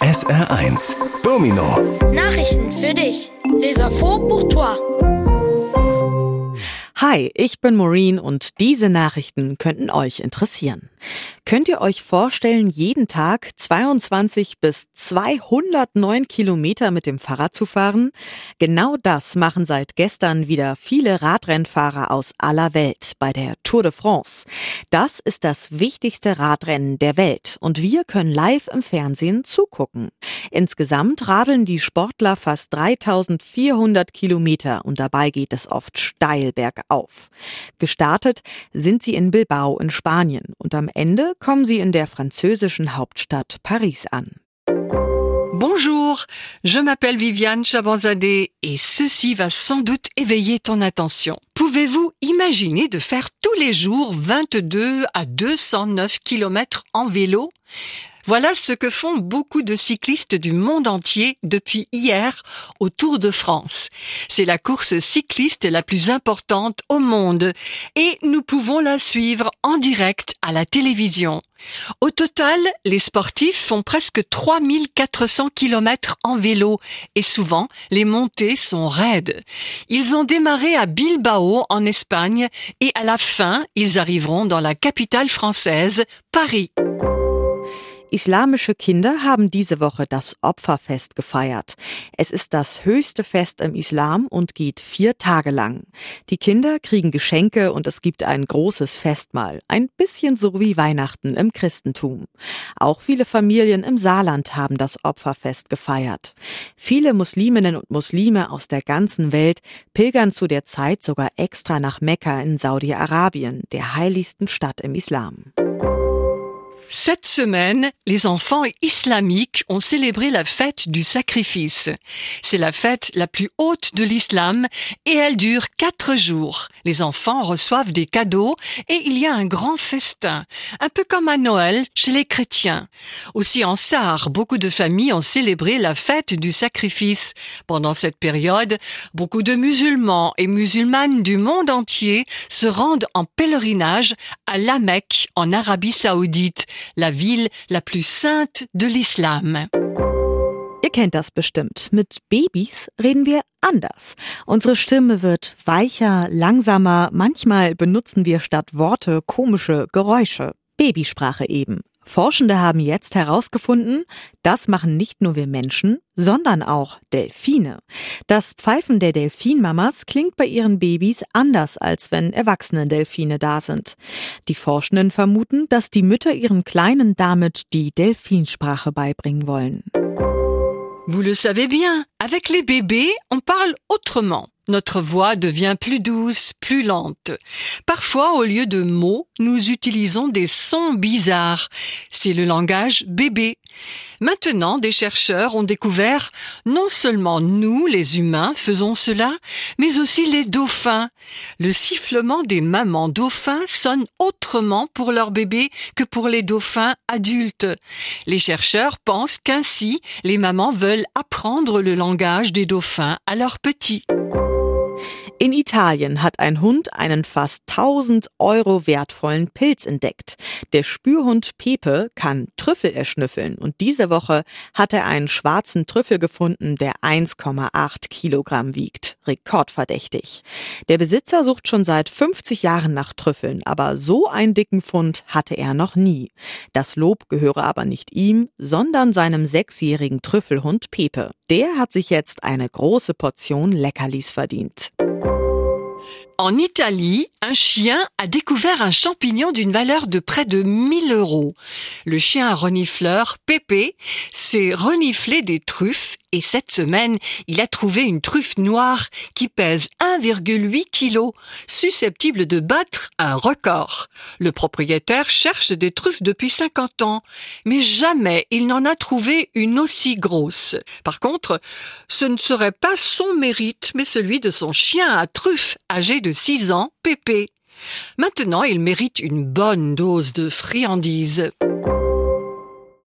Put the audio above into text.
SR1 Domino Nachrichten für dich. Les infos pour toi. Hi, ich bin Maureen und diese Nachrichten könnten euch interessieren. Könnt ihr euch vorstellen, jeden Tag 22 bis 209 Kilometer mit dem Fahrrad zu fahren? Genau das machen seit gestern wieder viele Radrennfahrer aus aller Welt bei der Tour de France. Das ist das wichtigste Radrennen der Welt und wir können live im Fernsehen zugucken. Insgesamt radeln die Sportler fast 3400 Kilometer und dabei geht es oft steil bergauf. Gestartet sind sie in Bilbao in Spanien und am Ende kommen sie in der französischen Hauptstadt Paris an. Bonjour, je m'appelle Viviane Chabanzadeh et ceci va sans doute éveiller ton attention. Pouvez-vous imaginer de faire tous les jours 22 à 209 km en vélo voilà ce que font beaucoup de cyclistes du monde entier depuis hier au Tour de France. C'est la course cycliste la plus importante au monde et nous pouvons la suivre en direct à la télévision. Au total, les sportifs font presque 3400 km en vélo et souvent les montées sont raides. Ils ont démarré à Bilbao en Espagne et à la fin, ils arriveront dans la capitale française, Paris. Islamische Kinder haben diese Woche das Opferfest gefeiert. Es ist das höchste Fest im Islam und geht vier Tage lang. Die Kinder kriegen Geschenke und es gibt ein großes Festmahl. Ein bisschen so wie Weihnachten im Christentum. Auch viele Familien im Saarland haben das Opferfest gefeiert. Viele Musliminnen und Muslime aus der ganzen Welt pilgern zu der Zeit sogar extra nach Mekka in Saudi-Arabien, der heiligsten Stadt im Islam. Cette semaine, les enfants islamiques ont célébré la fête du sacrifice. C'est la fête la plus haute de l'islam et elle dure quatre jours. Les enfants reçoivent des cadeaux et il y a un grand festin, un peu comme à Noël chez les chrétiens. Aussi en Sarre, beaucoup de familles ont célébré la fête du sacrifice. Pendant cette période, beaucoup de musulmans et musulmanes du monde entier se rendent en pèlerinage à La Mecque en Arabie saoudite la ville la plus sainte de l'Islam. Ihr kennt das bestimmt. Mit Babys reden wir anders. Unsere Stimme wird weicher, langsamer, manchmal benutzen wir statt Worte komische Geräusche. Babysprache eben. Forschende haben jetzt herausgefunden, das machen nicht nur wir Menschen, sondern auch Delfine. Das Pfeifen der Delfinmamas klingt bei ihren Babys anders, als wenn erwachsene Delfine da sind. Die Forschenden vermuten, dass die Mütter ihren Kleinen damit die Delfinsprache beibringen wollen. Vous le savez bien, avec les bébés, on parle autrement. Notre voix devient plus douce, plus lente. Parfois, au lieu de mots, nous utilisons des sons bizarres. C'est le langage bébé. Maintenant, des chercheurs ont découvert non seulement nous, les humains, faisons cela, mais aussi les dauphins. Le sifflement des mamans dauphins sonne autrement pour leurs bébés que pour les dauphins adultes. Les chercheurs pensent qu'ainsi, les mamans veulent apprendre le langage des dauphins à leurs petits. In Italien hat ein Hund einen fast 1000 Euro wertvollen Pilz entdeckt. Der Spürhund Pepe kann Trüffel erschnüffeln und diese Woche hat er einen schwarzen Trüffel gefunden, der 1,8 Kilogramm wiegt. Rekordverdächtig. Der Besitzer sucht schon seit 50 Jahren nach Trüffeln, aber so einen dicken Fund hatte er noch nie. Das Lob gehöre aber nicht ihm, sondern seinem sechsjährigen Trüffelhund Pepe. Der hat sich jetzt eine große Portion Leckerlis verdient. よし。En Italie, un chien a découvert un champignon d'une valeur de près de 1000 euros. Le chien renifleur, Pépé, s'est reniflé des truffes et cette semaine, il a trouvé une truffe noire qui pèse 1,8 kg, susceptible de battre un record. Le propriétaire cherche des truffes depuis 50 ans, mais jamais il n'en a trouvé une aussi grosse. Par contre, ce ne serait pas son mérite, mais celui de son chien à truffe âgé de 6 ans, Pépé. Maintenant, il mérite une bonne dose de friandises.